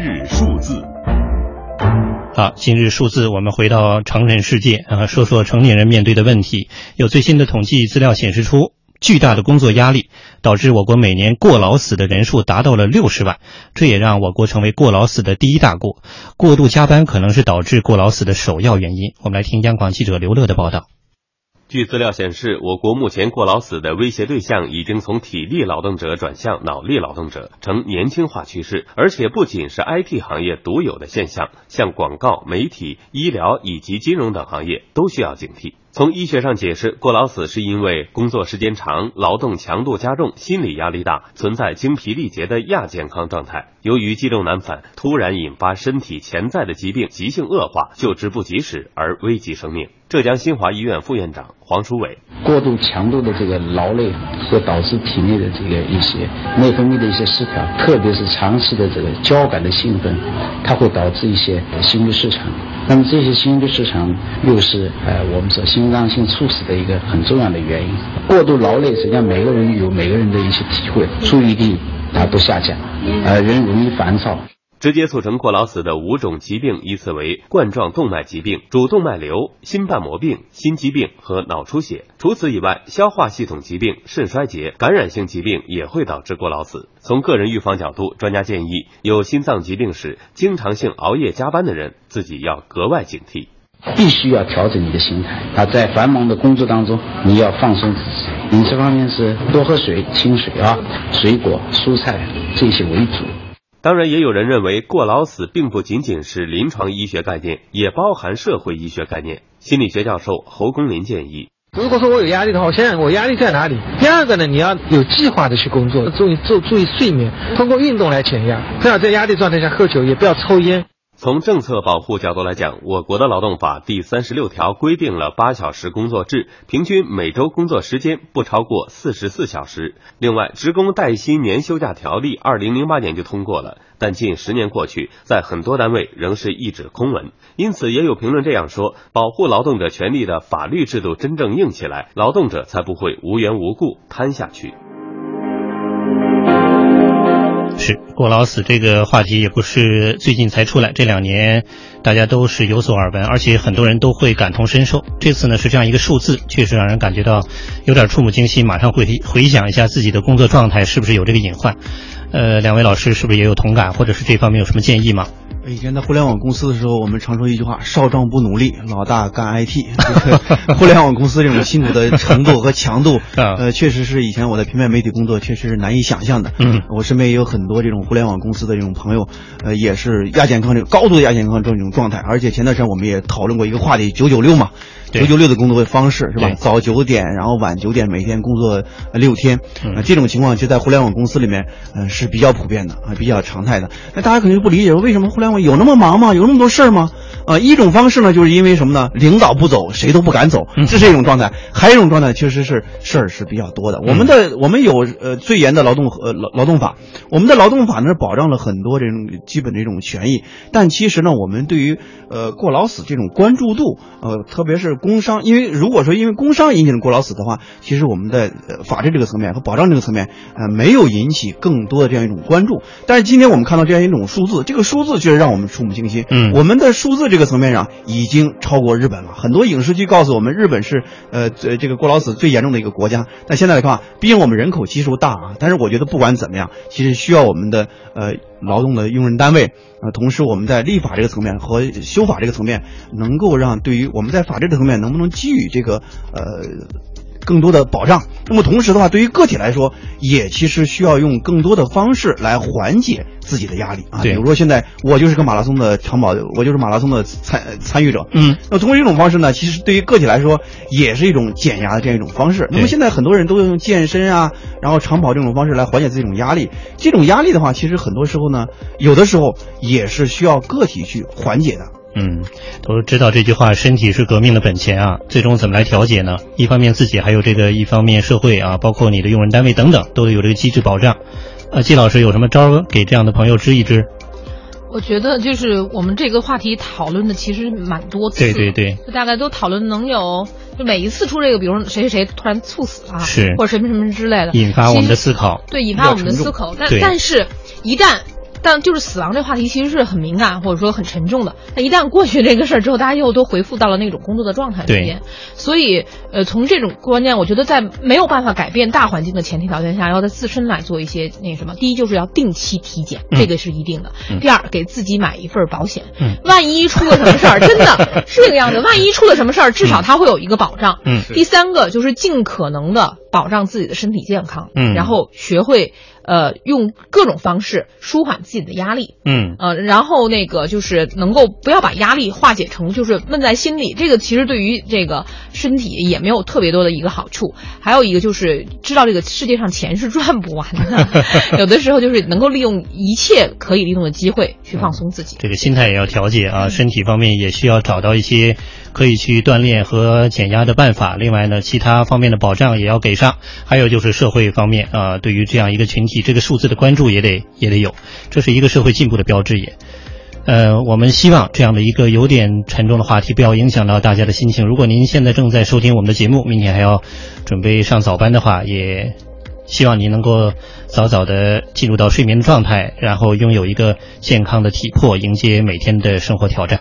日数字，好，今日数字，我们回到成人世界啊，说说成年人面对的问题。有最新的统计资料显示出，巨大的工作压力导致我国每年过劳死的人数达到了六十万，这也让我国成为过劳死的第一大国。过度加班可能是导致过劳死的首要原因。我们来听央广记者刘乐的报道。据资料显示，我国目前过劳死的威胁对象已经从体力劳动者转向脑力劳动者，呈年轻化趋势，而且不仅是 IT 行业独有的现象，像广告、媒体、医疗以及金融等行业都需要警惕。从医学上解释，过劳死是因为工作时间长、劳动强度加重、心理压力大，存在精疲力竭的亚健康状态。由于肌肉难返，突然引发身体潜在的疾病急性恶化，救治不及时而危及生命。浙江新华医院副院长黄书伟：过度强度的这个劳累会导致体内的这个一些内分泌的一些失调，特别是长期的这个交感的兴奋，它会导致一些心律失常。那么这些心律失常又是呃我们说心脏性猝死的一个很重要的原因。过度劳累，实际上每个人有每个人的一些体会，注意力它不下降，呃人容易烦躁。直接促成过劳死的五种疾病依次为冠状动脉疾病、主动脉瘤、心瓣膜病、心肌病和脑出血。除此以外，消化系统疾病、肾衰竭、感染性疾病也会导致过劳死。从个人预防角度，专家建议有心脏疾病史、经常性熬夜加班的人，自己要格外警惕。必须要调整你的心态啊，在繁忙的工作当中，你要放松自己。饮食方面是多喝水、清水啊，水果、蔬菜这些为主。当然，也有人认为过劳死并不仅仅是临床医学概念，也包含社会医学概念。心理学教授侯功林建议：如果说我有压力的话，我想想我压力在哪里。第二个呢，你要有计划的去工作，注意注注意睡眠，通过运动来减压。不要在压力状态下喝酒，也不要抽烟。从政策保护角度来讲，我国的劳动法第三十六条规定了八小时工作制，平均每周工作时间不超过四十四小时。另外，职工带薪年休假条例二零零八年就通过了，但近十年过去，在很多单位仍是一纸空文。因此，也有评论这样说：保护劳动者权利的法律制度真正硬起来，劳动者才不会无缘无故瘫下去。过劳死这个话题也不是最近才出来，这两年大家都是有所耳闻，而且很多人都会感同身受。这次呢是这样一个数字，确实让人感觉到有点触目惊心，马上会回想一下自己的工作状态是不是有这个隐患。呃，两位老师是不是也有同感，或者是这方面有什么建议吗？以前在互联网公司的时候，我们常说一句话：“少壮不努力，老大干 IT。” 互联网公司这种辛苦的程度和强度，呃，确实是以前我在平面媒体工作，确实是难以想象的。嗯，我身边也有很多这种互联网公司的这种朋友，呃，也是亚健康这个高度的亚健康这种状态。而且前段时间我们也讨论过一个话题：九九六嘛，九九六的工作方式是吧？早九点，然后晚九点，每天工作六天。啊，这种情况就在互联网公司里面，嗯，是比较普遍的啊，比较常态的。那大家可能就不理解，说为什么互联网有那么忙吗？有那么多事儿吗？啊，一种方式呢，就是因为什么呢？领导不走，谁都不敢走，这是一种状态。还有一种状态，确实是事儿是比较多的。我们的我们有呃最严的劳动呃劳劳动法，我们的劳动法呢保障了很多这种基本的这种权益。但其实呢，我们对于呃过劳死这种关注度，呃特别是工伤，因为如果说因为工伤引起的过劳死的话，其实我们的法治这个层面和保障这个层面，呃没有引起更多的这样一种关注。但是今天我们看到这样一种数字，这个数字确实让我们触目惊心。嗯，我们的数字这个层面上已经超过日本了。很多影视剧告诉我们，日本是呃这这个过劳死最严重的一个国家。但现在来看，毕竟我们人口基数大啊。但是我觉得不管怎么样，其实需要我们的呃劳动的用人单位呃，同时我们在立法这个层面和修法这个层面，能够让对于我们在法治的层面能不能给予这个呃。更多的保障，那么同时的话，对于个体来说，也其实需要用更多的方式来缓解自己的压力啊。比如说，现在我就是个马拉松的长跑，我就是马拉松的参参与者。嗯，那通过这种方式呢，其实对于个体来说，也是一种减压的这样一种方式。那么现在很多人都用健身啊，然后长跑这种方式来缓解这种压力。这种压力的话，其实很多时候呢，有的时候也是需要个体去缓解的。嗯，都知道这句话，身体是革命的本钱啊。最终怎么来调节呢？一方面自己，还有这个一方面社会啊，包括你的用人单位等等，都有这个机制保障。呃，季老师有什么招给这样的朋友支一支？我觉得就是我们这个话题讨论的其实蛮多次，对对对，就大概都讨论能有，就每一次出这个，比如谁谁谁突然猝死了，是或者什么什么之类的，引发我们的思考，对，引发我们的思考。但但是，一旦但就是死亡这话题其实是很敏感或者说很沉重的。那一旦过去这个事儿之后，大家又都回复到了那种工作的状态里面。所以，呃，从这种观念，我觉得在没有办法改变大环境的前提条件下，要在自身来做一些那什么。第一，就是要定期体检，这个是一定的。第二，给自己买一份保险，万一出了什么事儿，真的是这个样子。万一出了什么事儿，至少他会有一个保障。嗯。第三个就是尽可能的保障自己的身体健康，嗯，然后学会。呃，用各种方式舒缓自己的压力，嗯，呃，然后那个就是能够不要把压力化解成就是闷在心里，这个其实对于这个身体也没有特别多的一个好处。还有一个就是知道这个世界上钱是赚不完的，有的时候就是能够利用一切可以利用的机会去放松自己。这个心态也要调节啊，身体方面也需要找到一些可以去锻炼和减压的办法。另外呢，其他方面的保障也要给上。还有就是社会方面啊，对于这样一个群体。这个数字的关注也得也得有，这是一个社会进步的标志也。呃，我们希望这样的一个有。点沉重的话题不要影响到大家的心情。如果您现在正在收听我们的节目，明天还要准备上早班的话，也希望您能够早早的进入到睡眠的状态，然后拥有。一个健康的体魄，迎接每天的生活挑战。